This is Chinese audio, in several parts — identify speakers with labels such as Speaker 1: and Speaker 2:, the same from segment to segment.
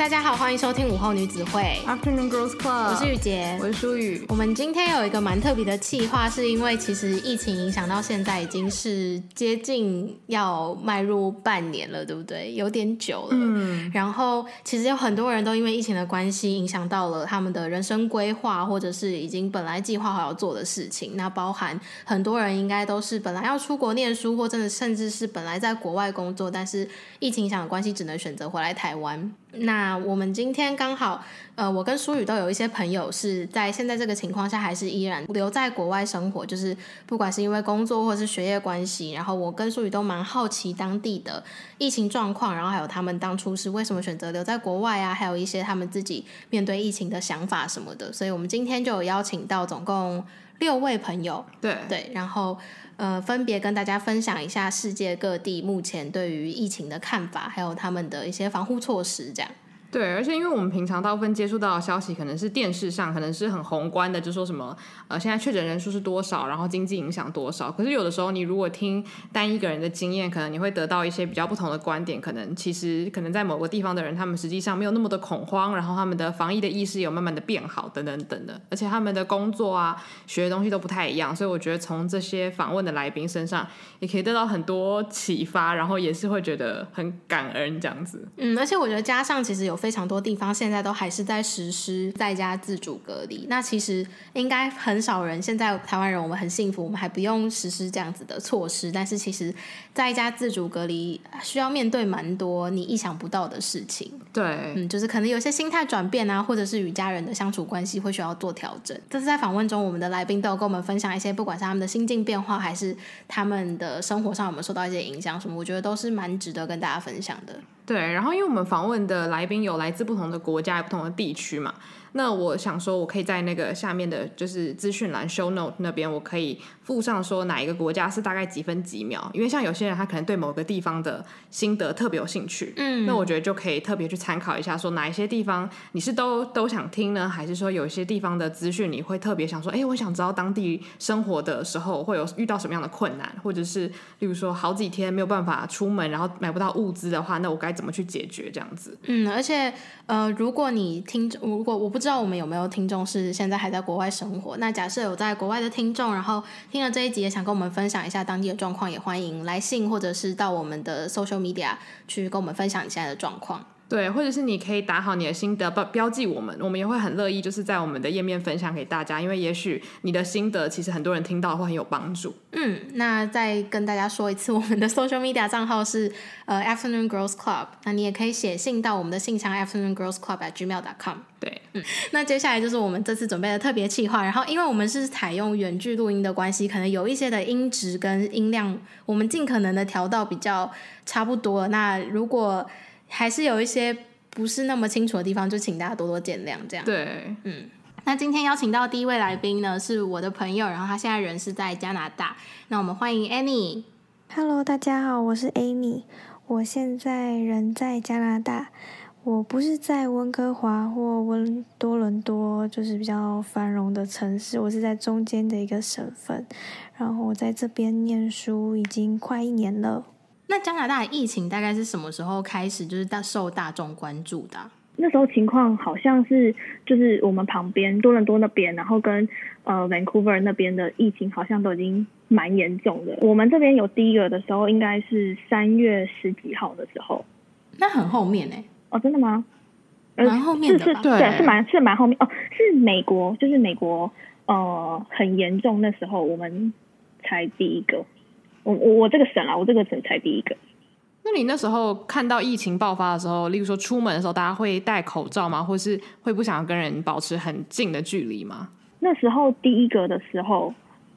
Speaker 1: 大家好，欢迎收听午后女子会
Speaker 2: Afternoon Girls Club。
Speaker 1: 我是雨洁，
Speaker 2: 我是舒雨。
Speaker 1: 我们今天有一个蛮特别的企划，是因为其实疫情影响到现在已经是接近要迈入半年了，对不对？有点久了。嗯。然后其实有很多人都因为疫情的关系，影响到了他们的人生规划，或者是已经本来计划好要做的事情。那包含很多人应该都是本来要出国念书，或真的甚至是本来在国外工作，但是疫情影响的关系，只能选择回来台湾。那我们今天刚好，呃，我跟舒宇都有一些朋友是在现在这个情况下，还是依然留在国外生活，就是不管是因为工作或是学业关系。然后我跟舒宇都蛮好奇当地的疫情状况，然后还有他们当初是为什么选择留在国外啊，还有一些他们自己面对疫情的想法什么的。所以我们今天就有邀请到总共六位朋友，
Speaker 2: 对
Speaker 1: 对，然后。呃，分别跟大家分享一下世界各地目前对于疫情的看法，还有他们的一些防护措施，这样。
Speaker 2: 对，而且因为我们平常大部分接触到的消息，可能是电视上，可能是很宏观的，就说什么呃，现在确诊人数是多少，然后经济影响多少。可是有的时候，你如果听单一个人的经验，可能你会得到一些比较不同的观点。可能其实可能在某个地方的人，他们实际上没有那么的恐慌，然后他们的防疫的意识有慢慢的变好，等等等的。而且他们的工作啊，学的东西都不太一样，所以我觉得从这些访问的来宾身上，也可以得到很多启发，然后也是会觉得很感恩这样子。
Speaker 1: 嗯，而且我觉得加上其实有。非常多地方现在都还是在实施在家自主隔离，那其实应该很少人。现在台湾人我们很幸福，我们还不用实施这样子的措施。但是其实在家自主隔离需要面对蛮多你意想不到的事情。
Speaker 2: 对，
Speaker 1: 嗯，就是可能有些心态转变啊，或者是与家人的相处关系会需要做调整。这是在访问中，我们的来宾都有跟我们分享一些，不管是他们的心境变化，还是他们的生活上有没有受到一些影响什么，我觉得都是蛮值得跟大家分享的。
Speaker 2: 对，然后因为我们访问的来宾有来自不同的国家、不同的地区嘛。那我想说，我可以在那个下面的，就是资讯栏 show note 那边，我可以附上说哪一个国家是大概几分几秒，因为像有些人他可能对某个地方的心得特别有兴趣，嗯，那我觉得就可以特别去参考一下，说哪一些地方你是都都想听呢，还是说有一些地方的资讯你会特别想说，哎，我想知道当地生活的时候会有遇到什么样的困难，或者是例如说好几天没有办法出门，然后买不到物资的话，那我该怎么去解决这样子？
Speaker 1: 嗯，而且呃，如果你听，如果我不。不知道我们有没有听众是现在还在国外生活？那假设有在国外的听众，然后听了这一集也想跟我们分享一下当地的状况，也欢迎来信或者是到我们的 social media 去跟我们分享你现在的状况。
Speaker 2: 对，或者是你可以打好你的心得，标标记我们，我们也会很乐意，就是在我们的页面分享给大家，因为也许你的心得其实很多人听到会很有帮助。
Speaker 1: 嗯，那再跟大家说一次，我们的 social media 账号是呃 Afternoon Girls Club，那你也可以写信到我们的信箱 Afternoon Girls Club at gmail dot com。
Speaker 2: 对，
Speaker 1: 嗯，那接下来就是我们这次准备的特别企划，然后因为我们是采用远距录音的关系，可能有一些的音质跟音量，我们尽可能的调到比较差不多。那如果还是有一些不是那么清楚的地方，就请大家多多见谅。这样
Speaker 2: 对，
Speaker 1: 嗯，那今天邀请到第一位来宾呢，是我的朋友，然后他现在人是在加拿大。那我们欢迎 Annie。
Speaker 3: Hello，大家好，我是 Annie，我现在人在加拿大。我不是在温哥华或温多伦多，就是比较繁荣的城市，我是在中间的一个省份。然后我在这边念书已经快一年了。
Speaker 1: 那加拿大的疫情大概是什么时候开始，就是大受大众关注的？
Speaker 4: 那时候情况好像是，就是我们旁边多伦多那边，然后跟呃 Vancouver 那边的疫情好像都已经蛮严重的。我们这边有第一个的时候，应该是三月十几号的时候。
Speaker 1: 那很后面呢？
Speaker 4: 哦，真的吗？
Speaker 1: 蛮后面的吧？
Speaker 4: 是是，对，是蛮是蛮后面。哦，是美国，就是美国，呃，很严重那时候，我们才第一个。我我我这个省啊，我这个省才第一个。
Speaker 2: 那你那时候看到疫情爆发的时候，例如说出门的时候，大家会戴口罩吗？或是会不想要跟人保持很近的距离吗？
Speaker 4: 那时候第一个的时候，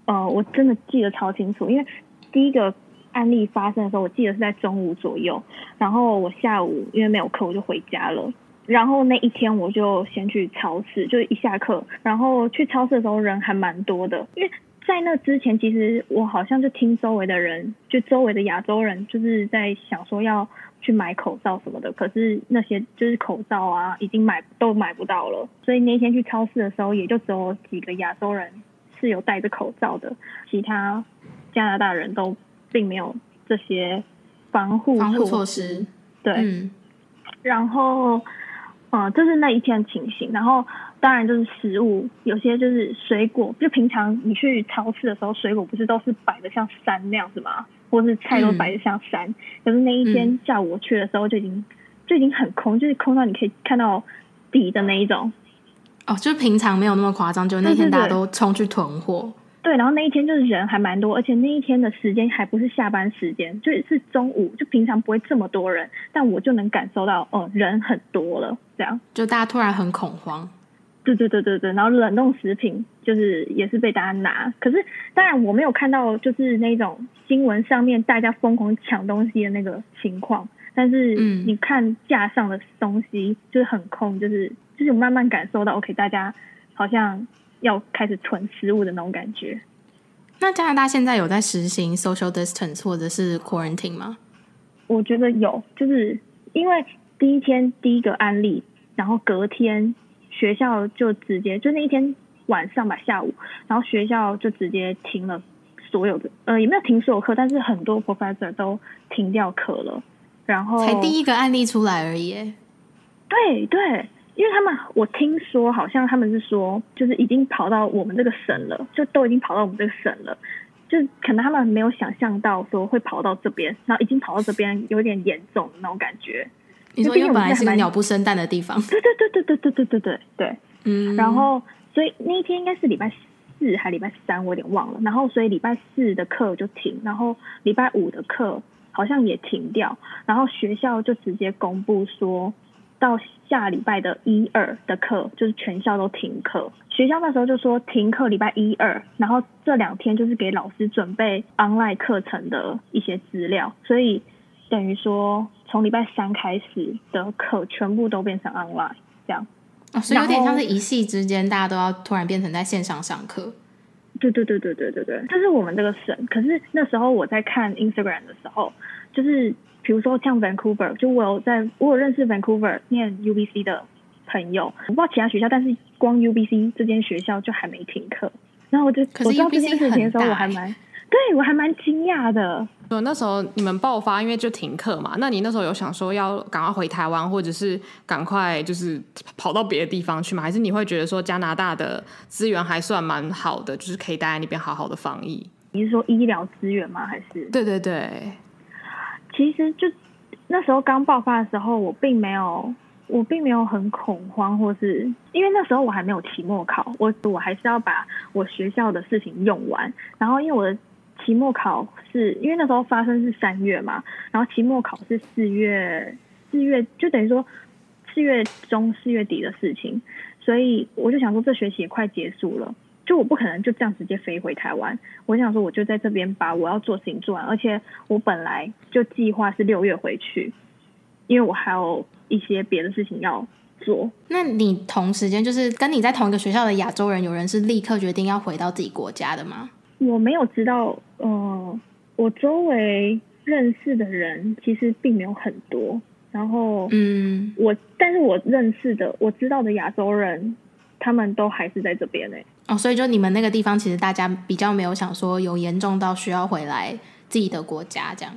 Speaker 4: 呃，我真的记得超清楚，因为第一个案例发生的时候，我记得是在中午左右。然后我下午因为没有课，我就回家了。然后那一天我就先去超市，就一下课，然后去超市的时候人还蛮多的，因为。在那之前，其实我好像就听周围的人，就周围的亚洲人，就是在想说要去买口罩什么的。可是那些就是口罩啊，已经买都买不到了。所以那天去超市的时候，也就只有几个亚洲人是有戴着口罩的，其他加拿大人都并没有这些防护
Speaker 1: 防护措施。
Speaker 4: 对，嗯、然后嗯，就是那一天的情形。然后当然就是食物，有些就是水果，就平常你去超市的时候，水果不是都是摆的像山那样子吗？或是菜都摆的像山。嗯、可是那一天下午我去的时候，就已经、嗯、就已经很空，就是空到你可以看到底的那一种。
Speaker 1: 哦，就是平常没有那么夸张，就那天大家都冲去囤货。对，对，对。
Speaker 4: 对，然后那一天就是人还蛮多，而且那一天的时间还不是下班时间，就是中午，就平常不会这么多人，但我就能感受到，哦，人很多了，这样。
Speaker 1: 就大家突然很恐慌。
Speaker 4: 对对对对对，然后冷冻食品就是也是被大家拿，可是当然我没有看到就是那种新闻上面大家疯狂抢东西的那个情况，但是你看架上的东西就是很空，就是就是慢慢感受到，OK，大家好像。要开始囤食物的那种感觉。
Speaker 1: 那加拿大现在有在实行 social distance 或者是 quarantine 吗？
Speaker 4: 我觉得有，就是因为第一天第一个案例，然后隔天学校就直接就那一天晚上吧，下午，然后学校就直接停了所有的，呃，也没有停所有课，但是很多 professor 都停掉课了。然后
Speaker 1: 才第一个案例出来而已。
Speaker 4: 对对。因为他们，我听说好像他们是说，就是已经跑到我们这个省了，就都已经跑到我们这个省了，就可能他们没有想象到说会跑到这边，然后已经跑到这边有点严重的那种感觉。
Speaker 1: 你说因为本来是个鸟不生蛋的地方，
Speaker 4: 对对对对对对对对对对，嗯。然后所以那一天应该是礼拜四还礼拜三，我有点忘了。然后所以礼拜四的课就停，然后礼拜五的课好像也停掉，然后学校就直接公布说。到下礼拜的一二的课，就是全校都停课。学校那时候就说停课礼拜一二，然后这两天就是给老师准备 online 课程的一些资料，所以等于说从礼拜三开始的课全部都变成 online 这样。
Speaker 1: 哦，所以有点像是一夕之间大家都要突然变成在线上上课。
Speaker 4: 对对对对对对对，这是我们这个省。可是那时候我在看 Instagram 的时候，就是。比如说像 Vancouver，就我有在，我有认识 Vancouver 念 UBC 的朋友，我不知道其他学校，但是光 UBC 这间学校就还没停课。然后我就我知道这件事情的时候，我还蛮，对我还蛮惊讶的。
Speaker 2: 说那时候你们爆发，因为就停课嘛，那你那时候有想说要赶快回台湾，或者是赶快就是跑到别的地方去吗？还是你会觉得说加拿大的资源还算蛮好的，就是可以待在那边好好的防疫？
Speaker 4: 你是说医疗资源吗？还是？
Speaker 2: 对对对。
Speaker 4: 其实就那时候刚爆发的时候，我并没有，我并没有很恐慌，或是因为那时候我还没有期末考，我我还是要把我学校的事情用完。然后因为我的期末考是因为那时候发生是三月嘛，然后期末考是四月，四月就等于说四月中四月底的事情，所以我就想说这学期也快结束了。就我不可能就这样直接飞回台湾，我想说我就在这边把我要做事情做完，而且我本来就计划是六月回去，因为我还有一些别的事情要做。
Speaker 1: 那你同时间就是跟你在同一个学校的亚洲人，有人是立刻决定要回到自己国家的吗？
Speaker 4: 我没有知道，呃，我周围认识的人其实并没有很多，然后嗯，我但是我认识的我知道的亚洲人。他们都还是在这边呢。
Speaker 1: 哦，所以就你们那个地方，其实大家比较没有想说有严重到需要回来自己的国家这样。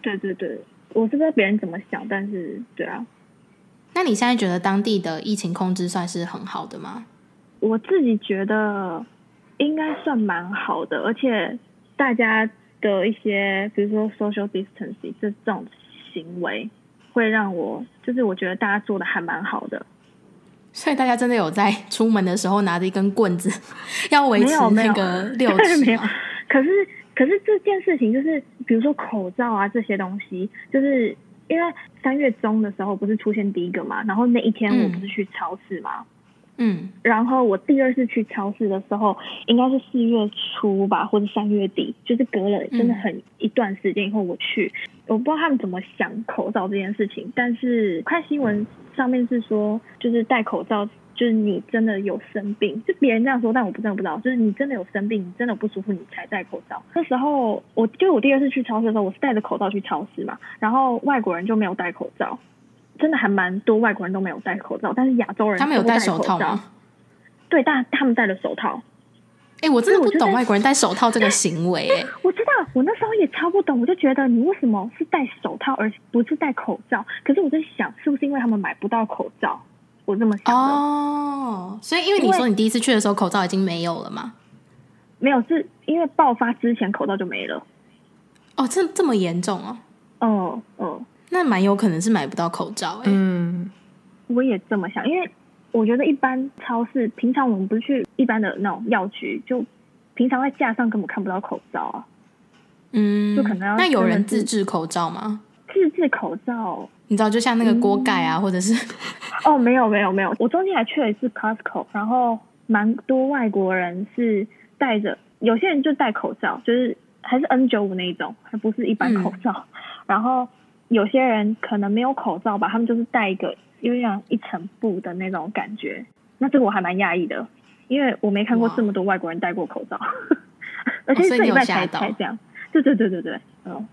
Speaker 4: 对对对，我是不知道别人怎么想，但是对啊。
Speaker 1: 那你现在觉得当地的疫情控制算是很好的吗？
Speaker 4: 我自己觉得应该算蛮好的，而且大家的一些，比如说 social distancing 这这种行为，会让我就是我觉得大家做的还蛮好的。
Speaker 1: 所以大家真的有在出门的时候拿着一根棍子，要维持那个 六尺。
Speaker 4: 没有，可是可是这件事情就是，比如说口罩啊这些东西，就是因为三月中的时候不是出现第一个嘛，然后那一天我不是去超市嘛，嗯，然后我第二次去超市的时候，应该是四月初吧，或者三月底，就是隔了真的很一段时间以后我去，我不知道他们怎么想口罩这件事情，但是看新闻。上面是说，就是戴口罩，就是你真的有生病，就别人这样说，但我不真的不知道，就是你真的有生病，你真的不舒服，你才戴口罩。那时候，我就我第二次去超市的时候，我是戴着口罩去超市嘛，然后外国人就没有戴口罩，真的还蛮多外国人都没有戴口罩，但是亚洲人他们有戴手套吗？对，但他们戴了手套。
Speaker 1: 哎、欸，我真的不懂外国人戴手套这个行为、
Speaker 4: 我知道，我那时候也超不懂，我就觉得你为什么是戴手套而不是戴口罩？可是我在想，是不是因为他们买不到口罩？我这么想的。
Speaker 1: 哦，所以因为你说你第一次去的时候口罩已经没有了吗？
Speaker 4: 没有，是因为爆发之前口罩就没了。
Speaker 1: 哦，这这么严重哦？
Speaker 4: 哦哦，
Speaker 1: 那蛮有可能是买不到口罩哎。
Speaker 2: 嗯，
Speaker 4: 我也这么想，因为我觉得一般超市，平常我们不是去一般的那种药局，就平常在架上根本看不到口罩啊。
Speaker 1: 嗯，
Speaker 4: 就可能要
Speaker 1: 那有人自制口罩吗？
Speaker 4: 自制口罩，
Speaker 1: 你知道，就像那个锅盖啊，嗯、或者是
Speaker 4: 哦，没有没有没有，我中间还去了一次 Costco，然后蛮多外国人是戴着，有些人就戴口罩，就是还是 N 九五那一种，还不是一般口罩。嗯、然后有些人可能没有口罩吧，他们就是戴一个有点像一层布的那种感觉。那这个我还蛮讶异的，因为我没看过这么多外国人戴过口罩，而且这礼拜才才这样。对对对对对，嗯。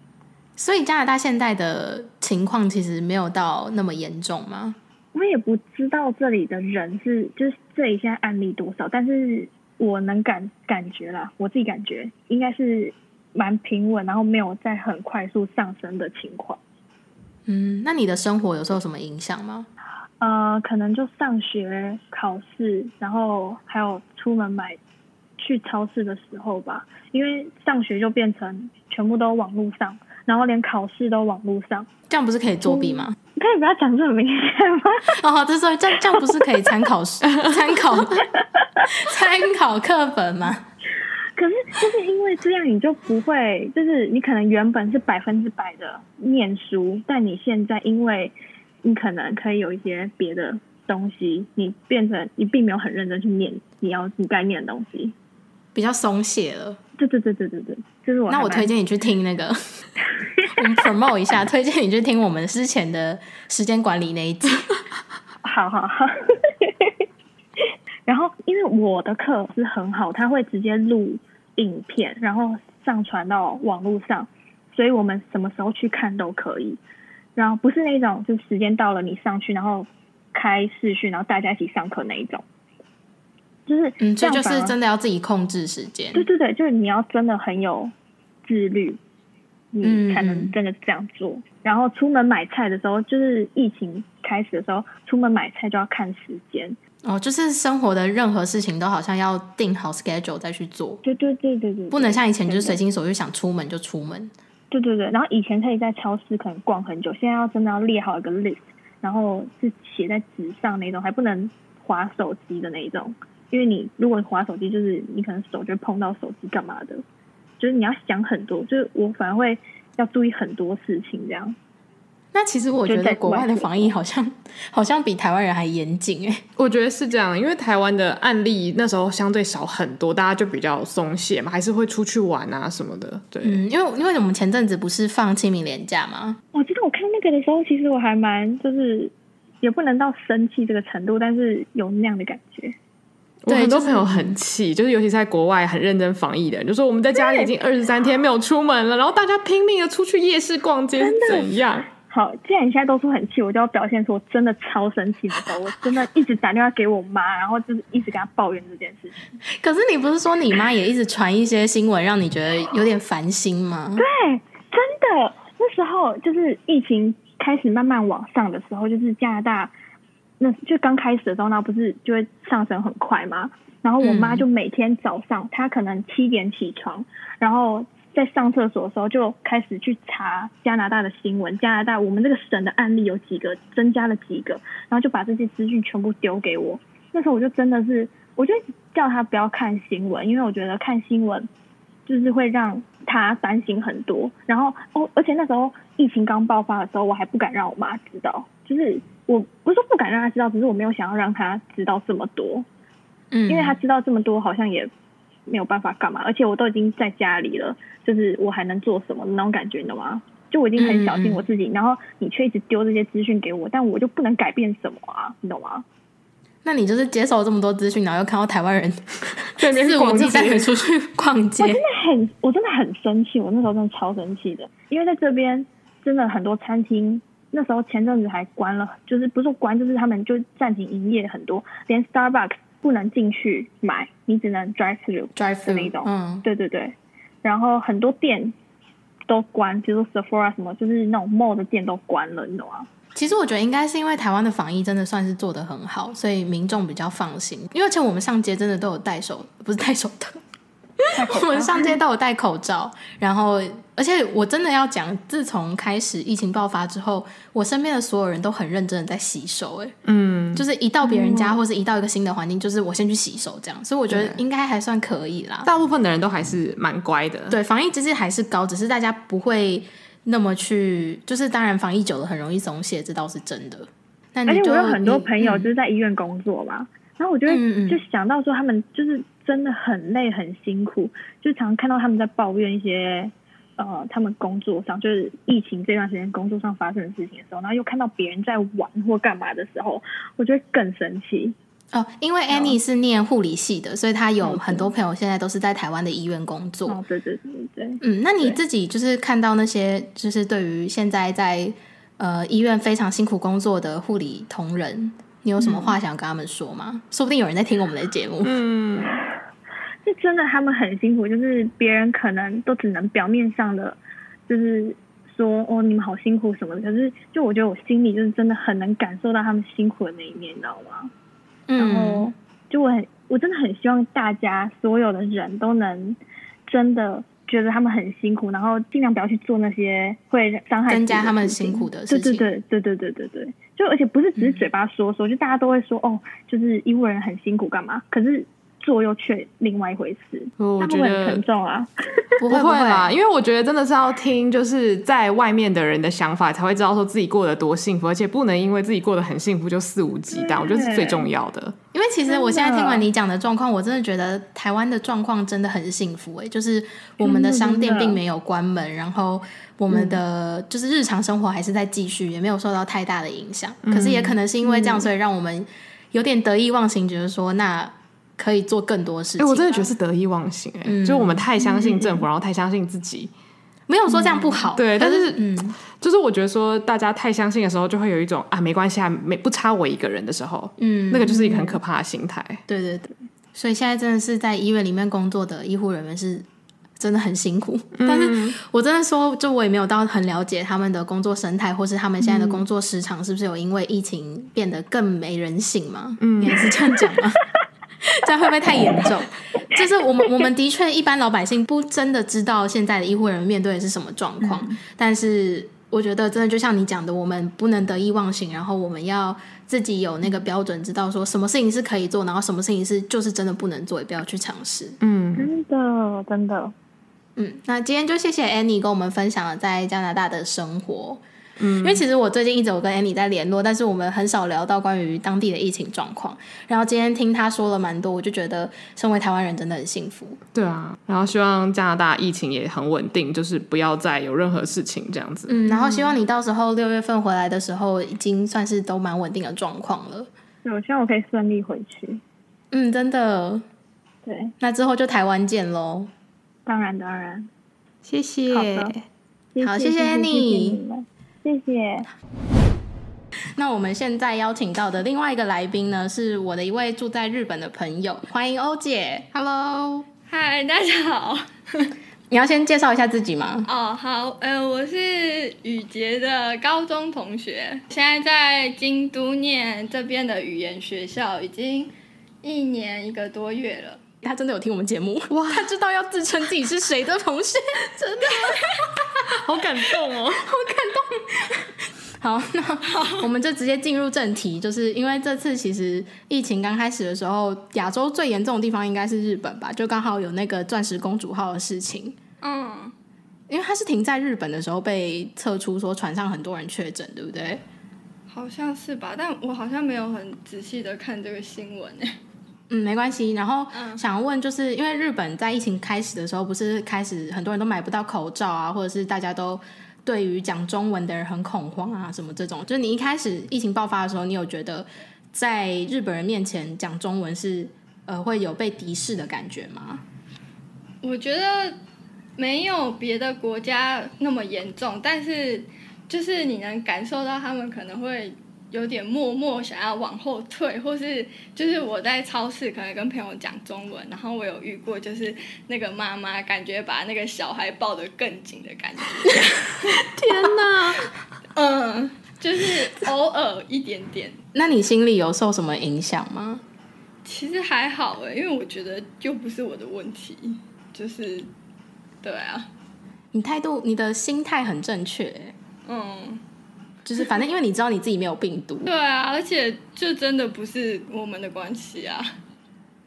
Speaker 1: 所以加拿大现在的情况其实没有到那么严重吗？
Speaker 4: 我也不知道这里的人是就是这里现在案例多少，但是我能感感觉啦，我自己感觉应该是蛮平稳，然后没有在很快速上升的情况。
Speaker 1: 嗯，那你的生活有受什么影响吗？
Speaker 4: 呃，可能就上学、考试，然后还有出门买。去超市的时候吧，因为上学就变成全部都网络上，然后连考试都网络上，
Speaker 1: 这样不是可以作弊吗？
Speaker 4: 你可以不要讲这么明显吗？
Speaker 1: 哦，好，这是这样这样不是可以参考参考 参考课本吗？
Speaker 4: 可是就是因为这样，你就不会，就是你可能原本是百分之百的念书，但你现在因为你可能可以有一些别的东西，你变成你并没有很认真去念你要你该念的东西。
Speaker 1: 比较松懈了，
Speaker 4: 对对对对对对，就是我。
Speaker 1: 那我推荐你去听那个，我们 promote 一下，推荐你去听我们之前的时间管理那一集。
Speaker 4: 好好好。然后，因为我的课是很好，他会直接录影片，然后上传到网络上，所以我们什么时候去看都可以。然后不是那种，就时间到了你上去，然后开视讯，然后大家一起上课那一种。就是，
Speaker 1: 嗯，这就是真的要自己控制时间。
Speaker 4: 对对对，就是你要真的很有自律，你才能真的这样做。嗯、然后出门买菜的时候，就是疫情开始的时候，出门买菜就要看时间。
Speaker 1: 哦，就是生活的任何事情都好像要定好 schedule 再去做。
Speaker 4: 对对对对对，
Speaker 1: 不能像以前就是随心所欲想出门就出门。
Speaker 4: 对对对，然后以前可以在超市可能逛很久，现在要真的要列好一个 list，然后是写在纸上那种，还不能划手机的那一种。因为你如果划手机，就是你可能手就碰到手机干嘛的，就是你要想很多，就是我反而会要注意很多事情这样。
Speaker 1: 那其实我觉得国外的防疫好像好像比台湾人还严谨哎，
Speaker 2: 我觉得是这样，因为台湾的案例那时候相对少很多，大家就比较松懈嘛，还是会出去玩啊什么的。对，
Speaker 1: 嗯，因为因为我们前阵子不是放清明连假吗？
Speaker 4: 我记得我看那个的时候，其实我还蛮就是也不能到生气这个程度，但是有那样的感觉。
Speaker 2: 我很多朋友很气，就是尤其在国外很认真防疫的人，就说我们在家里已经二十三天没有出门了，然后大家拼命的出去夜市逛街，怎样？
Speaker 4: 好，既然你现在都说很气，我就要表现出我真的超生气的时候，我真的一直打电话给我妈，然后就是一直跟她抱怨这件事情。
Speaker 1: 可是你不是说你妈也一直传一些新闻，让你觉得有点烦心吗？
Speaker 4: 对，真的，那时候就是疫情开始慢慢往上的时候，就是加拿大。那就刚开始的时候，那不是就会上升很快吗？然后我妈就每天早上，嗯、她可能七点起床，然后在上厕所的时候就开始去查加拿大的新闻，加拿大我们这个省的案例有几个，增加了几个，然后就把这些资讯全部丢给我。那时候我就真的是，我就叫他不要看新闻，因为我觉得看新闻就是会让他担心很多。然后哦，而且那时候疫情刚爆发的时候，我还不敢让我妈知道，就是。我不是说不敢让她知道，只是我没有想要让她知道这么多，嗯，因为她知道这么多，好像也没有办法干嘛。而且我都已经在家里了，就是我还能做什么那种感觉，你懂吗？就我已经很小心我自己，然后你却一直丢这些资讯给我，但我就不能改变什么啊，你懂吗？
Speaker 1: 那你就是接受这么多资讯，然后又看到台湾人 在那边肆无忌惮的出去逛街，
Speaker 4: 我真的很，我真的很生气，我那时候真的超生气的，因为在这边真的很多餐厅。那时候前阵子还关了，就是不是关，就是他们就暂停营业很多，连 Starbucks 不能进去买，你只能 drive through
Speaker 1: drive through
Speaker 4: 那种。嗯，对对对。然后很多店都关，比如说 Sephora 什么，就是那种 mall 的店都关了，你懂吗？
Speaker 1: 其实我觉得应该是因为台湾的防疫真的算是做得很好，所以民众比较放心。因为像我们上街真的都有戴手，不是戴手套，我们上街都有戴口罩。然后，而且我真的要讲，自从开始疫情爆发之后，我身边的所有人都很认真的在洗手。哎，嗯，就是一到别人家，或是一到一个新的环境，就是我先去洗手这样。所以我觉得应该还算可以啦。
Speaker 2: 大部分的人都还是蛮乖的。
Speaker 1: 对，防疫其实还是高，只是大家不会。那么去，就是当然防疫久了很容易松懈，这倒是真的。
Speaker 4: 而且我有很多朋友就是在医院工作嘛，嗯、然后我就会就想到说他们就是真的很累很辛苦，就常常看到他们在抱怨一些呃他们工作上就是疫情这段时间工作上发生的事情的时候，然后又看到别人在玩或干嘛的时候，我觉得更神奇。
Speaker 1: 哦，因为 Annie 是念护理系的，哦、所以她有很多朋友现在都是在台湾的医院工作。
Speaker 4: 哦，对对对对。
Speaker 1: 嗯，那你自己就是看到那些，就是对于现在在呃医院非常辛苦工作的护理同仁，你有什么话想跟他们说吗？嗯、说不定有人在听我们的节目。嗯，
Speaker 4: 就真的，他们很辛苦，就是别人可能都只能表面上的，就是说哦，你们好辛苦什么的，可是就我觉得我心里就是真的很能感受到他们辛苦的那一面，你知道吗？嗯然后，就我很，我真的很希望大家所有的人都能真的觉得他们很辛苦，然后尽量不要去做那些会伤害
Speaker 1: 增加他们辛苦的事情。
Speaker 4: 对对对对对对对对，就而且不是只是嘴巴说说，就大家都会说哦，就是医务人员很辛苦干嘛？可是。做又却另外一回事，我觉得很沉重啊，
Speaker 2: 不会啦，因为我觉得真的是要听就是在外面的人的想法，才会知道说自己过得多幸福，而且不能因为自己过得很幸福就肆无忌惮，我觉得是最重要的。
Speaker 1: 因为其实我现在听完你讲的状况，我真的觉得台湾的状况真的很幸福哎，就是我们的商店并没有关门，然后我们的就是日常生活还是在继续，也没有受到太大的影响。可是也可能是因为这样，所以让我们有点得意忘形，觉得说那。可以做更多事情。哎、
Speaker 2: 欸，我真的觉得是得意忘形哎、就我们太相信政府，嗯、然后太相信自己。
Speaker 1: 没有说这样不好，
Speaker 2: 嗯、对，但是，嗯，就是我觉得说大家太相信的时候，就会有一种啊，没关系啊，没不差我一个人的时候，嗯，那个就是一个很可怕的心态。
Speaker 1: 对对对，所以现在真的是在医院里面工作的医护人员是真的很辛苦，嗯、但是我真的说，就我也没有到很了解他们的工作生态，或是他们现在的工作时长是不是有因为疫情变得更没人性嘛？嗯，你还是这样讲吗？这样会不会太严重？就是我们我们的确一般老百姓不真的知道现在的医护人员面对的是什么状况，嗯、但是我觉得真的就像你讲的，我们不能得意忘形，然后我们要自己有那个标准，知道说什么事情是可以做，然后什么事情是就是真的不能做，也不要去尝试。
Speaker 4: 嗯，真的真的。
Speaker 1: 嗯，那今天就谢谢 Annie 跟我们分享了在加拿大的生活。嗯，因为其实我最近一直有跟 Annie 在联络，但是我们很少聊到关于当地的疫情状况。然后今天听他说了蛮多，我就觉得身为台湾人真的很幸福。
Speaker 2: 对啊，然后希望加拿大疫情也很稳定，就是不要再有任何事情这样子。
Speaker 1: 嗯，然后希望你到时候六月份回来的时候，已经算是都蛮稳定的状况了。
Speaker 4: 对，我希望我可以顺利回去。
Speaker 1: 嗯，真的。
Speaker 4: 对，
Speaker 1: 那之后就台湾见喽。
Speaker 4: 当然当然，
Speaker 1: 谢谢。
Speaker 4: 好，
Speaker 1: 好，谢谢 Annie。
Speaker 4: 谢谢。
Speaker 1: 那我们现在邀请到的另外一个来宾呢，是我的一位住在日本的朋友，欢迎欧姐。
Speaker 5: Hello，嗨，大家好。
Speaker 1: 你要先介绍一下自己吗？
Speaker 5: 哦，oh, 好，呃，我是雨杰的高中同学，现在在京都念这边的语言学校，已经一年一个多月了。
Speaker 1: 他真的有听我们节目哇！他知道要自称自己是谁的同学，真的 好感动哦，好感动。好，那我们就直接进入正题，就是因为这次其实疫情刚开始的时候，亚洲最严重的地方应该是日本吧？就刚好有那个钻石公主号的事情。嗯，因为他是停在日本的时候被测出说船上很多人确诊，对不对？
Speaker 5: 好像是吧，但我好像没有很仔细的看这个新闻诶。
Speaker 1: 嗯，没关系。然后想问，就是因为日本在疫情开始的时候，不是开始很多人都买不到口罩啊，或者是大家都对于讲中文的人很恐慌啊，什么这种。就是你一开始疫情爆发的时候，你有觉得在日本人面前讲中文是呃会有被敌视的感觉吗？
Speaker 5: 我觉得没有别的国家那么严重，但是就是你能感受到他们可能会。有点默默想要往后退，或是就是我在超市可能跟朋友讲中文，然后我有遇过，就是那个妈妈感觉把那个小孩抱得更紧的感觉。
Speaker 1: 天哪，
Speaker 5: 嗯，就是偶尔一点点。
Speaker 1: 那你心里有受什么影响吗？
Speaker 5: 其实还好哎，因为我觉得又不是我的问题，就是对啊，
Speaker 1: 你态度、你的心态很正确，嗯，就是反正因为你知道你自己没有病毒，
Speaker 5: 对啊，而且就真的不是我们的关系啊。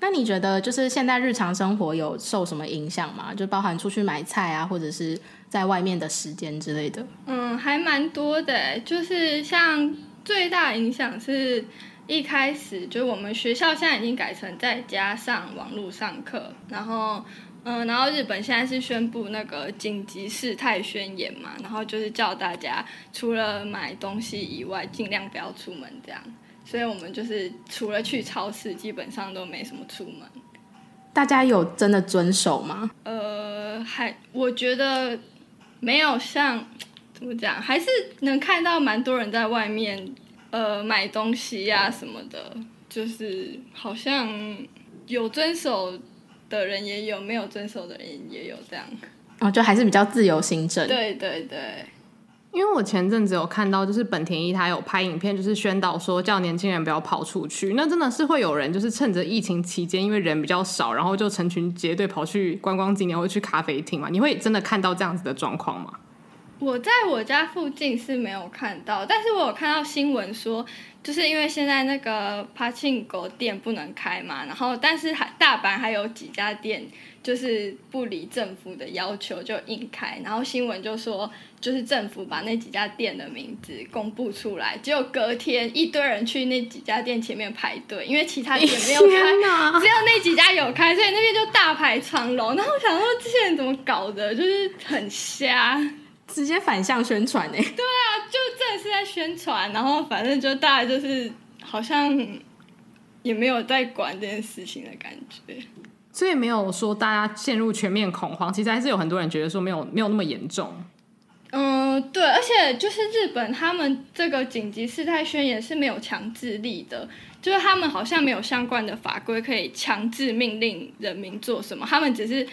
Speaker 1: 那你觉得就是现在日常生活有受什么影响吗？就包含出去买菜啊，或者是在外面的时间之类的？
Speaker 5: 嗯，还蛮多的。就是像最大影响是一开始就我们学校现在已经改成在家上网络上课，然后嗯，然后日本现在是宣布那个紧急事态宣言嘛，然后就是叫大家除了买东西以外，尽量不要出门这样。所以我们就是除了去超市，基本上都没什么出门。
Speaker 1: 大家有真的遵守吗？
Speaker 5: 呃，还我觉得没有像怎么讲，还是能看到蛮多人在外面呃买东西呀、啊、什么的，就是好像有遵守的人也有，没有遵守的人也有这样。
Speaker 1: 哦，就还是比较自由行政。
Speaker 5: 对对对。
Speaker 2: 因为我前阵子有看到，就是本田一他有拍影片，就是宣导说叫年轻人不要跑出去。那真的是会有人就是趁着疫情期间，因为人比较少，然后就成群结队跑去观光景点或去咖啡厅嘛？你会真的看到这样子的状况吗？
Speaker 5: 我在我家附近是没有看到，但是我有看到新闻说，就是因为现在那个 Pachinko 店不能开嘛，然后但是还大阪还有几家店就是不理政府的要求就硬开，然后新闻就说。就是政府把那几家店的名字公布出来，结果隔天一堆人去那几家店前面排队，因为其他店没有开，只有那几家有开，所以那边就大排长龙。然后我想说，这些人怎么搞的？就是很瞎，
Speaker 1: 直接反向宣传呢？对
Speaker 5: 啊，就真的是在宣传，然后反正就大家就是好像也没有在管这件事情的感觉，
Speaker 2: 所以没有说大家陷入全面恐慌。其实还是有很多人觉得说没有没有那么严重。
Speaker 5: 嗯，对，而且就是日本，他们这个紧急事态宣言是没有强制力的，就是他们好像没有相关的法规可以强制命令人民做什么，他们只是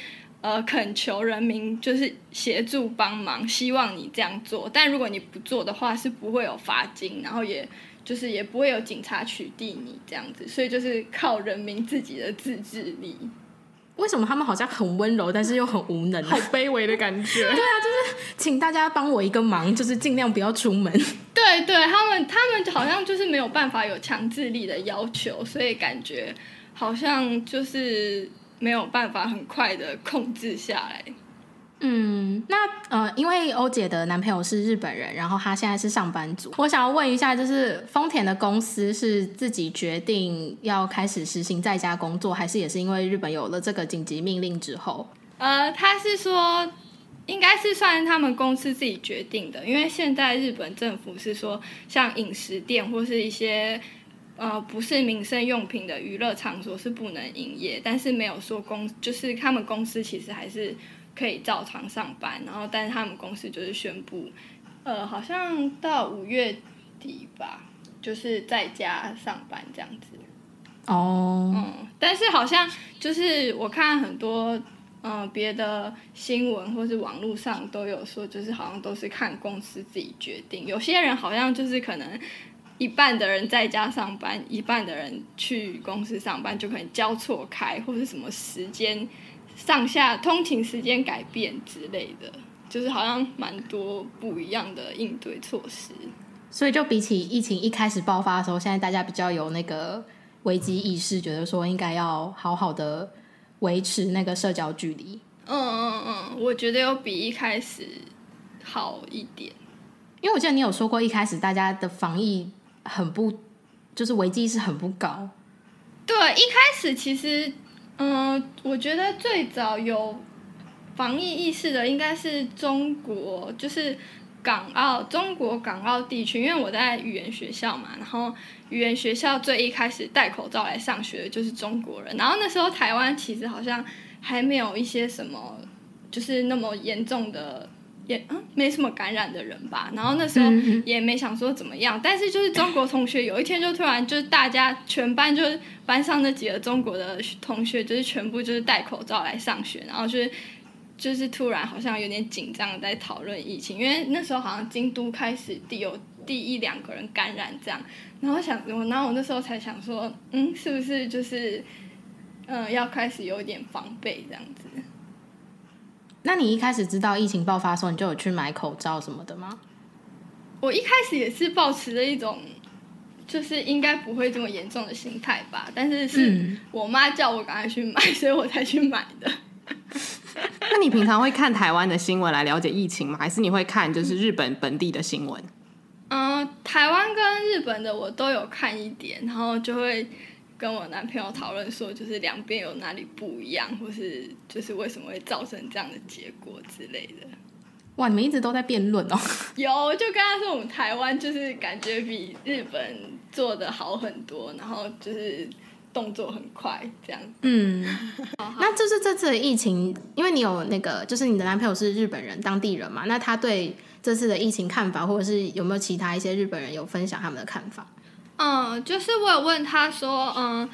Speaker 5: 呃恳求人民就是协助帮忙，希望你这样做，但如果你不做的话，是不会有罚金，然后也就是也不会有警察取缔你这样子，所以就是靠人民自己的自制力。
Speaker 1: 为什么他们好像很温柔，但是又很无能，
Speaker 2: 好卑微的感觉。对
Speaker 1: 啊，就是请大家帮我一个忙，就是尽量不要出门。
Speaker 5: 对对，他们他们好像就是没有办法有强制力的要求，所以感觉好像就是没有办法很快的控制下来。
Speaker 1: 嗯，那呃，因为欧姐的男朋友是日本人，然后他现在是上班族。我想要问一下，就是丰田的公司是自己决定要开始实行在家工作，还是也是因为日本有了这个紧急命令之后？
Speaker 5: 呃，他是说应该是算他们公司自己决定的，因为现在日本政府是说，像饮食店或是一些呃不是民生用品的娱乐场所是不能营业，但是没有说公，就是他们公司其实还是。可以照常上班，然后但是他们公司就是宣布，呃，好像到五月底吧，就是在家上班这样子。
Speaker 1: 哦。
Speaker 5: Oh. 嗯，但是好像就是我看很多嗯别的新闻或是网络上都有说，就是好像都是看公司自己决定。有些人好像就是可能一半的人在家上班，一半的人去公司上班，就可能交错开或是什么时间。上下通勤时间改变之类的，就是好像蛮多不一样的应对措施。
Speaker 1: 所以就比起疫情一开始爆发的时候，现在大家比较有那个危机意识，觉得说应该要好好的维持那个社交距离。
Speaker 5: 嗯嗯嗯，我觉得有比一开始好一点。
Speaker 1: 因为我记得你有说过，一开始大家的防疫很不，就是危机意识很不高。
Speaker 5: 对，一开始其实。嗯，我觉得最早有防疫意识的应该是中国，就是港澳中国港澳地区，因为我在语言学校嘛，然后语言学校最一开始戴口罩来上学的就是中国人，然后那时候台湾其实好像还没有一些什么，就是那么严重的。也嗯，没什么感染的人吧，然后那时候也没想说怎么样，但是就是中国同学有一天就突然就是大家全班就是班上那几个中国的同学就是全部就是戴口罩来上学，然后就是就是突然好像有点紧张在讨论疫情，因为那时候好像京都开始第有第一两个人感染这样，然后想我，然后我那时候才想说，嗯，是不是就是，嗯、呃，要开始有点防备这样子。
Speaker 1: 那你一开始知道疫情爆发的时候，你就有去买口罩什么的吗？
Speaker 5: 我一开始也是保持着一种，就是应该不会这么严重的心态吧。但是是我妈叫我赶快去买，所以我才去买的。
Speaker 2: 那你平常会看台湾的新闻来了解疫情吗？还是你会看就是日本本地的新闻？
Speaker 5: 嗯、呃，台湾跟日本的我都有看一点，然后就会。跟我男朋友讨论说，就是两边有哪里不一样，或是就是为什么会造成这样的结果之类的。
Speaker 1: 哇，你们一直都在辩论哦。
Speaker 5: 有，就跟他说我们台湾就是感觉比日本做的好很多，然后就是动作很快这样。
Speaker 1: 嗯，那就是这次的疫情，因为你有那个，就是你的男朋友是日本人，当地人嘛，那他对这次的疫情看法，或者是有没有其他一些日本人有分享他们的看法？
Speaker 5: 嗯，就是我有问他说，嗯，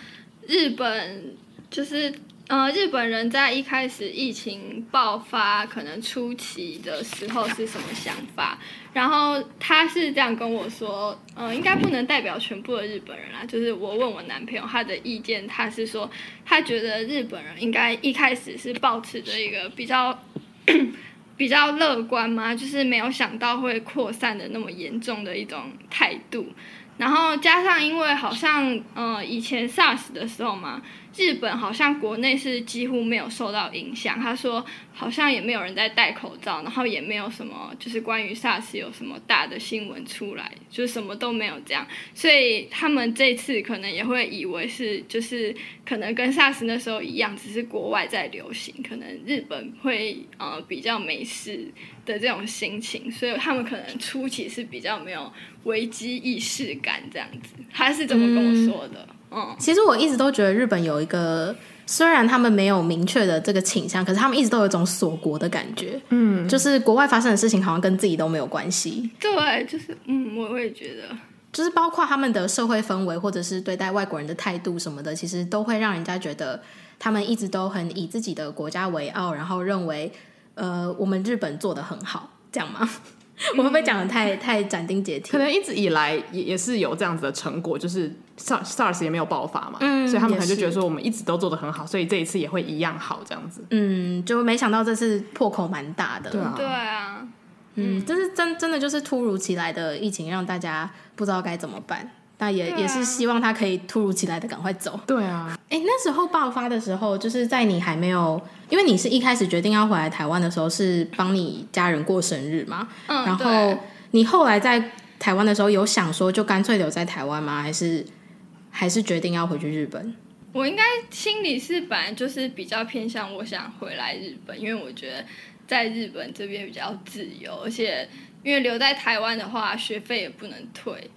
Speaker 5: 日本就是，嗯，日本人在一开始疫情爆发可能初期的时候是什么想法？然后他是这样跟我说，嗯，应该不能代表全部的日本人啦。就是我问我男朋友他的意见，他是说他觉得日本人应该一开始是抱持着一个比较比较乐观嘛，就是没有想到会扩散的那么严重的一种态度。然后加上，因为好像，呃，以前 SARS 的时候嘛。日本好像国内是几乎没有受到影响，他说好像也没有人在戴口罩，然后也没有什么就是关于 SARS 有什么大的新闻出来，就什么都没有这样，所以他们这次可能也会以为是就是可能跟 SARS 那时候一样，只是国外在流行，可能日本会呃比较没事的这种心情，所以他们可能初期是比较没有危机意识感这样子，他是这么跟我说的。嗯，
Speaker 1: 其实我一直都觉得日本有一个，虽然他们没有明确的这个倾向，可是他们一直都有一种锁国的感觉。嗯，就是国外发生的事情好像跟自己都没有关系。
Speaker 5: 对，就是嗯，我也觉得，
Speaker 1: 就是包括他们的社会氛围，或者是对待外国人的态度什么的，其实都会让人家觉得他们一直都很以自己的国家为傲，然后认为呃，我们日本做得很好，这样吗？我会不会讲的太太斩钉截铁？
Speaker 2: 可能一直以来也也是有这样子的成果，就是 SARS SARS 也没有爆发嘛，嗯，所以他们可能就觉得说我们一直都做的很好，所以这一次也会一样好这样子。
Speaker 1: 嗯，就没想到这次破口蛮大的。
Speaker 2: 对啊，
Speaker 5: 对啊，
Speaker 1: 嗯，这是真真的就是突如其来的疫情，让大家不知道该怎么办。那也、啊、也是希望他可以突如其来的赶快走。
Speaker 2: 对啊，
Speaker 1: 哎，那时候爆发的时候，就是在你还没有，因为你是一开始决定要回来台湾的时候，是帮你家人过生日嘛。嗯。然后你后来在台湾的时候，有想说就干脆留在台湾吗？还是还是决定要回去日本？
Speaker 5: 我应该心里是本来就是比较偏向我想回来日本，因为我觉得在日本这边比较自由，而且因为留在台湾的话，学费也不能退。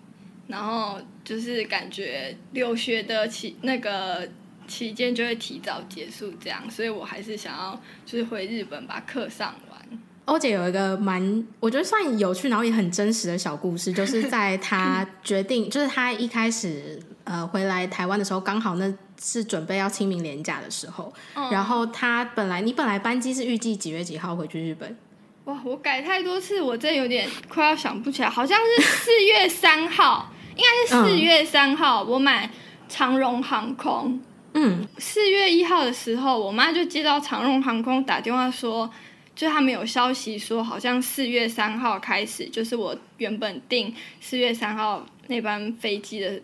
Speaker 5: 然后就是感觉留学的期那个期间就会提早结束，这样，所以我还是想要就是回日本把课上完。
Speaker 1: 欧姐有一个蛮我觉得算有趣，然后也很真实的小故事，就是 在她决定，就是她一开始呃回来台湾的时候，刚好那是准备要清明连假的时候，嗯、然后她本来你本来班机是预计几月几号回去日本？
Speaker 5: 哇，我改太多次，我真有点快要想不起来，好像是四月三号。应该是四月三号，嗯，我买长荣航空。嗯，四月一号的时候，我妈就接到长荣航空打电话说，就他们有消息说，好像四月三号开始，就是我原本订四月三号那班飞机的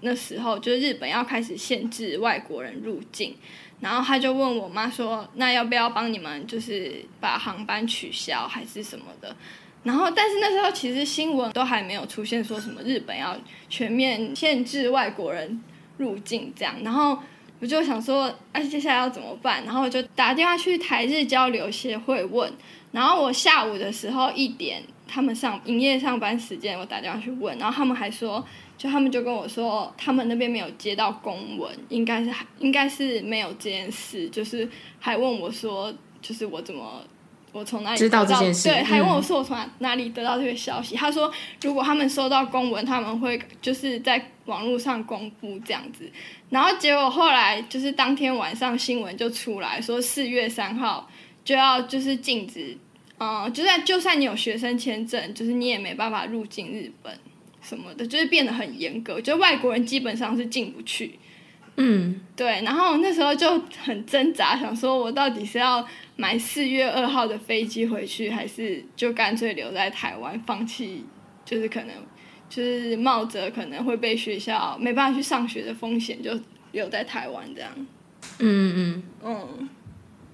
Speaker 5: 那时候，就是日本要开始限制外国人入境。然后他就问我妈说，那要不要帮你们，就是把航班取消还是什么的？然后，但是那时候其实新闻都还没有出现说什么日本要全面限制外国人入境这样。然后我就想说，哎、接下来要怎么办？然后我就打电话去台日交流协会问。然后我下午的时候一点，他们上营业上班时间，我打电话去问。然后他们还说，就他们就跟我说，他们那边没有接到公文，应该是应该是没有这件事。就是还问我说，就是我怎么。我从哪里
Speaker 1: 知道这件事？
Speaker 5: 对，还问我说我从哪哪里得到这个消息？嗯。他说，如果他们收到公文，他们会就是在网络上公布这样子。然后结果后来就是当天晚上新闻就出来说，四月三号就要就是禁止嗯，就算就算你有学生签证，就是你也没办法入境日本什么的，就是变得很严格，就外国人基本上是进不去。
Speaker 1: 嗯，
Speaker 5: 对。然后那时候就很挣扎，想说我到底是要买四月二号的飞机回去，还是就干脆留在台湾，放弃，就是可能就是冒着可能会被学校没办法去上学的风险，就留在台湾这样。
Speaker 1: 嗯嗯嗯。嗯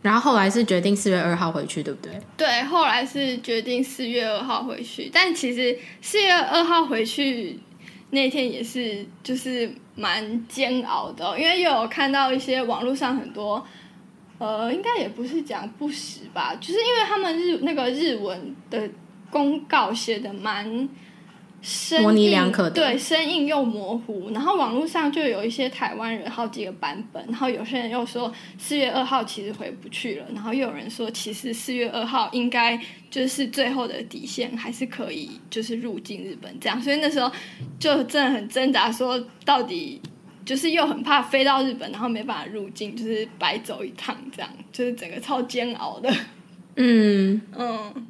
Speaker 1: 然后后来是决定四月二号回去，对不对？
Speaker 5: 对，后来是决定四月二号回去，但其实四月二号回去那天也是就是蛮煎熬的，因为又有看到一些网络上很多，呃，应该也不是讲不实吧，就是因为他们日那个日文的公告写的蛮。
Speaker 1: 模棱两可的，
Speaker 5: 对，生硬又模糊。然后网络上就有一些台湾人好几个版本，然后有些人又说四月二号其实回不去了，然后又有人说其实四月二号应该就是最后的底线，还是可以就是入境日本这样。所以那时候就真的很挣扎，说到底就是又很怕飞到日本，然后没办法入境，就是白走一趟这样，就是整个超煎熬的。
Speaker 1: 嗯
Speaker 5: 嗯。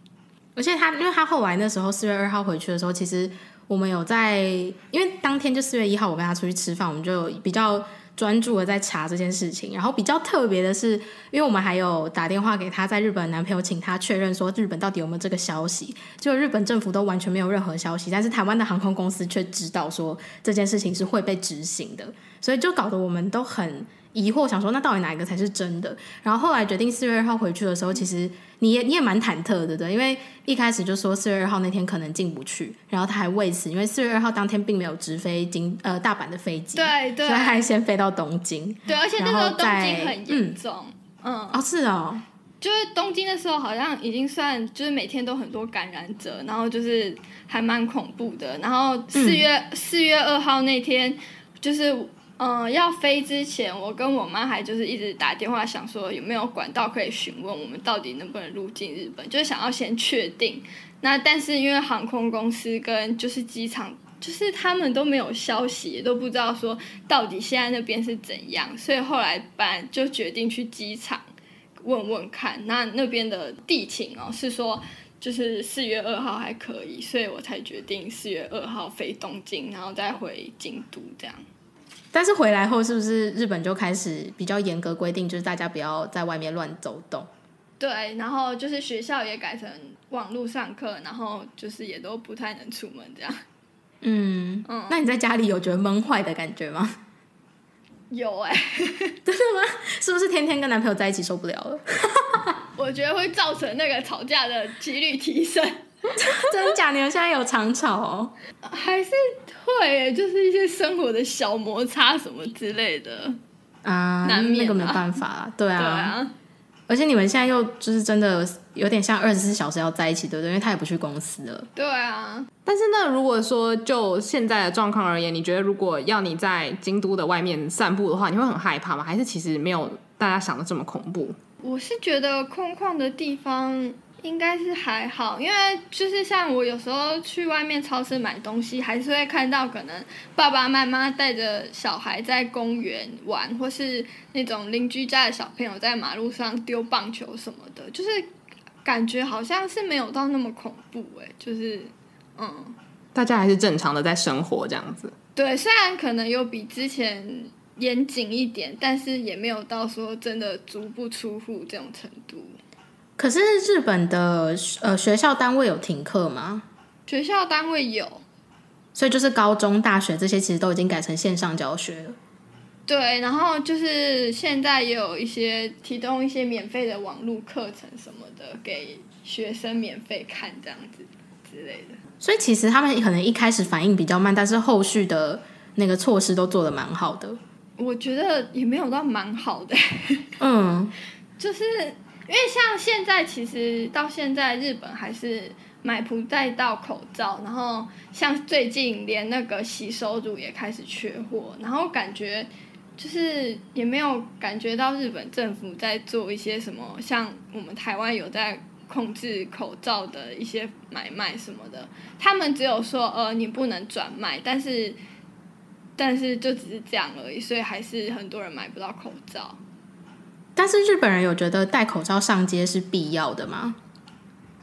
Speaker 1: 而且他，因为他后来那时候四月二号回去的时候，其实我们有在，因为当天就四月一号，我跟他出去吃饭，我们就比较专注的在查这件事情。然后比较特别的是，因为我们还有打电话给他在日本的男朋友，请他确认说日本到底有没有这个消息。就日本政府都完全没有任何消息，但是台湾的航空公司却知道说这件事情是会被执行的，所以就搞得我们都很疑惑，想说那到底哪一个才是真的？然后后来决定四月二号回去的时候，其实。你也你也蛮忐忑的，对不对？因为一开始就说四月二号那天可能进不去，然后他还为此，因为四月二号当天并没有直飞京呃大阪的飞机，
Speaker 5: 对对，
Speaker 1: 所以他还先飞到东京。
Speaker 5: 对，而且那时候东京很严重，嗯，
Speaker 1: 嗯哦是哦，
Speaker 5: 就是东京的时候好像已经算就是每天都很多感染者，然后就是还蛮恐怖的。然后四月四、嗯、月二号那天就是。嗯，要飞之前，我跟我妈还就是一直打电话，想说有没有管道可以询问我们到底能不能入境日本，就是想要先确定。那但是因为航空公司跟就是机场，就是他们都没有消息，也都不知道说到底现在那边是怎样，所以后来班就决定去机场问问看。那那边的地勤哦是说，就是四月二号还可以，所以我才决定四月二号飞东京，然后再回京都这样。
Speaker 1: 但是回来后，是不是日本就开始比较严格规定，就是大家不要在外面乱走动？
Speaker 5: 对，然后就是学校也改成网络上课，然后就是也都不太能出门这样。
Speaker 1: 嗯嗯，那你在家里有觉得闷坏的感觉吗？
Speaker 5: 有哎、欸，
Speaker 1: 真的吗？是不是天天跟男朋友在一起受不了了？
Speaker 5: 我觉得会造成那个吵架的几率提升。
Speaker 1: 真假的？你们现在有常吵哦？
Speaker 5: 还是会，就是一些生活的小摩擦什么之类的
Speaker 1: 啊，难免啊，那个没办法，对啊。
Speaker 5: 对啊。
Speaker 1: 而且你们现在又就是真的有点像二十四小时要在一起，对不对？因为他也不去公司了。
Speaker 5: 对啊。
Speaker 2: 但是那如果说就现在的状况而言，你觉得如果要你在京都的外面散步的话，你会很害怕吗？还是其实没有大家想的这么恐怖？
Speaker 5: 我是觉得空旷的地方。应该是还好，因为就是像我有时候去外面超市买东西，还是会看到可能爸爸妈妈带着小孩在公园玩，或是那种邻居家的小朋友在马路上丢棒球什么的，就是感觉好像是没有到那么恐怖哎，就是嗯，
Speaker 2: 大家还是正常的在生活这样子。
Speaker 5: 对，虽然可能有比之前严谨一点，但是也没有到说真的足不出户这种程度。
Speaker 1: 可是日本的呃学校单位有停课吗？
Speaker 5: 学校单位有，
Speaker 1: 所以就是高中、大学这些其实都已经改成线上教学了。
Speaker 5: 对，然后就是现在也有一些提供一些免费的网络课程什么的给学生免费看这样子之类的。
Speaker 1: 所以其实他们可能一开始反应比较慢，但是后续的那个措施都做的蛮好的。
Speaker 5: 我觉得也没有到蛮好的。
Speaker 1: 嗯，
Speaker 5: 就是。因为像现在，其实到现在日本还是买不带到口罩，然后像最近连那个洗手乳也开始缺货，然后感觉就是也没有感觉到日本政府在做一些什么，像我们台湾有在控制口罩的一些买卖什么的，他们只有说呃你不能转卖，但是但是就只是这样而已，所以还是很多人买不到口罩。
Speaker 1: 但是日本人有觉得戴口罩上街是必要的吗？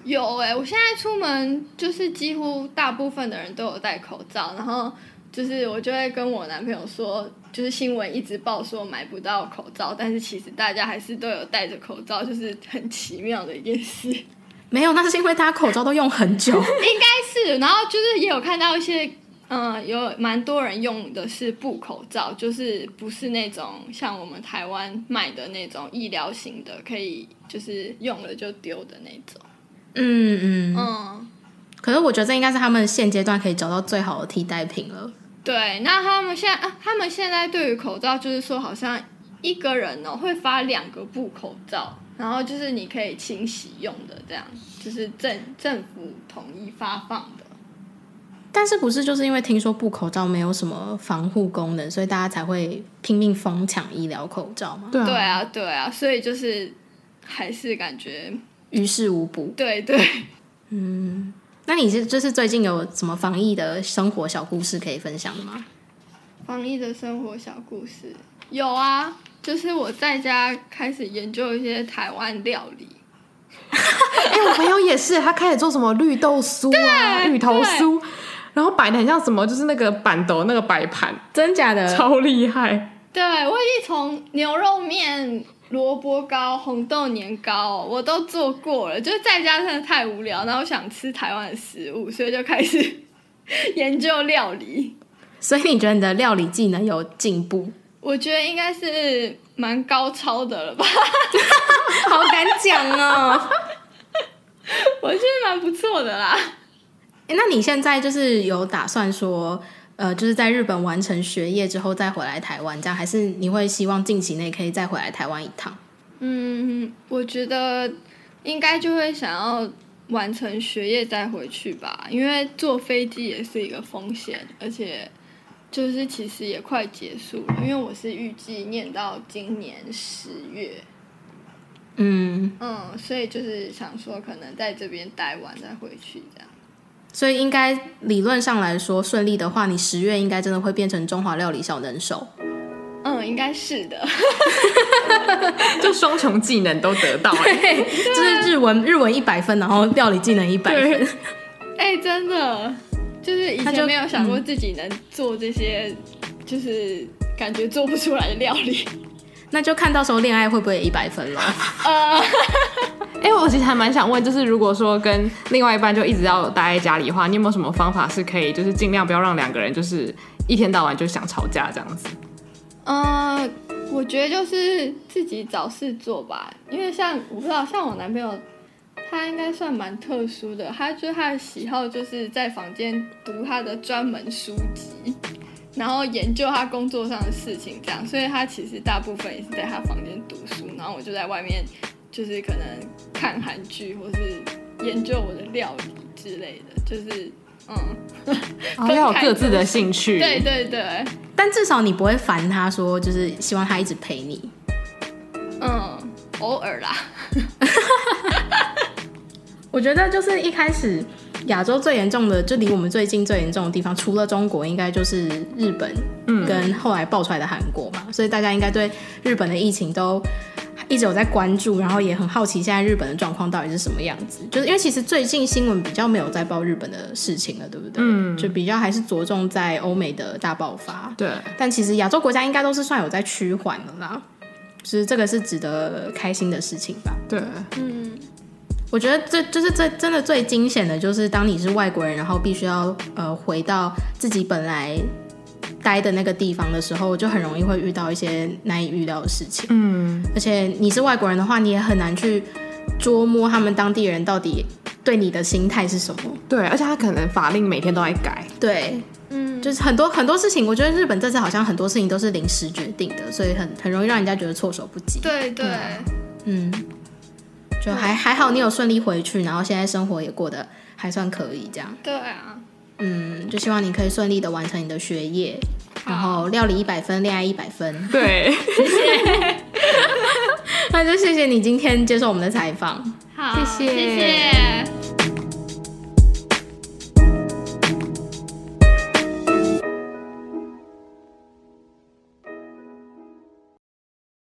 Speaker 5: 有哎、欸，我现在出门就是几乎大部分的人都有戴口罩，然后就是我就会跟我男朋友说，就是新闻一直报说买不到口罩，但是其实大家还是都有戴着口罩，就是很奇妙的一件事。
Speaker 1: 没有，那是因为大家口罩都用很久，
Speaker 5: 应该是。然后就是也有看到一些。嗯，有蛮多人用的是布口罩，就是不是那种像我们台湾卖的那种医疗型的，可以就是用了就丢的那种。
Speaker 1: 嗯嗯
Speaker 5: 嗯。
Speaker 1: 可是我觉得这应该是他们现阶段可以找到最好的替代品了。
Speaker 5: 对，那他们现在啊，他们现在对于口罩就是说，好像一个人哦会发两个布口罩，然后就是你可以清洗用的，这样就是政政府统一发放的。
Speaker 1: 但是不是就是因为听说布口罩没有什么防护功能，所以大家才会拼命疯抢医疗口罩吗？
Speaker 5: 对啊，对啊，所以就是还是感觉
Speaker 1: 于事无补。
Speaker 5: 对对，
Speaker 1: 嗯，那你是就是最近有什么防疫的生活小故事可以分享的吗？
Speaker 5: 防疫的生活小故事有啊，就是我在家开始研究一些台湾料理。
Speaker 2: 哎、欸，我朋友也是，他开始做什么绿豆酥啊、芋头酥。然后摆的很像什么，就是那个板豆那个摆盘，
Speaker 1: 真假的
Speaker 2: 超厉害。
Speaker 5: 对，我已经从牛肉面、萝卜糕、红豆年糕我都做过了，就是在家真的太无聊，然后想吃台湾的食物，所以就开始 研究料理。
Speaker 1: 所以你觉得你的料理技能有进步？
Speaker 5: 我觉得应该是蛮高超的了吧？
Speaker 1: 好敢讲哦！
Speaker 5: 我觉得蛮不错的啦。
Speaker 1: 哎，那你现在就是有打算说，呃，就是在日本完成学业之后再回来台湾，这样还是你会希望近期内可以再回来台湾一趟？
Speaker 5: 嗯，我觉得应该就会想要完成学业再回去吧，因为坐飞机也是一个风险，而且就是其实也快结束了，因为我是预计念到今年十月。
Speaker 1: 嗯
Speaker 5: 嗯，所以就是想说，可能在这边待完再回去这样。
Speaker 1: 所以应该理论上来说，顺利的话，你十月应该真的会变成中华料理小能手。
Speaker 5: 嗯，应该是的，
Speaker 2: 就双重技能都得到。
Speaker 1: 对，就是日文日文一百分，然后料理技能一百分。
Speaker 5: 哎、欸，真的，就是以前没有想过自己能做这些，就是感觉做不出来的料理。
Speaker 1: 那就看到时候恋爱会不会一百分了？
Speaker 5: 呃，
Speaker 2: 哎，我其实还蛮想问，就是如果说跟另外一半就一直要待在家里的话，你有没有什么方法是可以，就是尽量不要让两个人就是一天到晚就想吵架这样子？
Speaker 5: 呃，我觉得就是自己找事做吧，因为像我不知道，像我男朋友，他应该算蛮特殊的，他就他的喜好就是在房间读他的专门书籍。然后研究他工作上的事情，这样，所以他其实大部分也是在他房间读书，然后我就在外面，就是可能看韩剧或是研究我的料理之类的，就是嗯，
Speaker 2: 哦、要有各自的兴趣，
Speaker 5: 对对对，
Speaker 1: 但至少你不会烦他说，就是希望他一直陪你，
Speaker 5: 嗯，偶尔啦，
Speaker 1: 我觉得就是一开始。亚洲最严重的，就离我们最近最严重的地方，除了中国，应该就是日本，跟后来爆出来的韩国嘛。嗯、所以大家应该对日本的疫情都一直有在关注，然后也很好奇现在日本的状况到底是什么样子。就是因为其实最近新闻比较没有在报日本的事情了，对不对？嗯，就比较还是着重在欧美的大爆发。
Speaker 2: 对，
Speaker 1: 但其实亚洲国家应该都是算有在趋缓的啦。其实这个是值得开心的事情吧？
Speaker 2: 对，
Speaker 5: 嗯。
Speaker 1: 我觉得最就是最真的最惊险的，就是当你是外国人，然后必须要呃回到自己本来待的那个地方的时候，就很容易会遇到一些难以预料的事情。
Speaker 2: 嗯，
Speaker 1: 而且你是外国人的话，你也很难去捉摸他们当地人到底对你的心态是什么。
Speaker 2: 对，而且他可能法令每天都在改。
Speaker 1: 对，
Speaker 5: 嗯，
Speaker 1: 就是很多很多事情，我觉得日本这次好像很多事情都是临时决定的，所以很很容易让人家觉得措手不及。
Speaker 5: 对对，
Speaker 1: 嗯。就还还好，你有顺利回去，然后现在生活也过得还算可以，这样。
Speaker 5: 对啊，
Speaker 1: 嗯，就希望你可以顺利的完成你的学业，然后料理一百分，恋爱一百分。
Speaker 2: 对，谢谢。
Speaker 1: 那就谢谢你今天接受我们的采访，
Speaker 5: 好，
Speaker 1: 谢谢。
Speaker 5: 谢谢。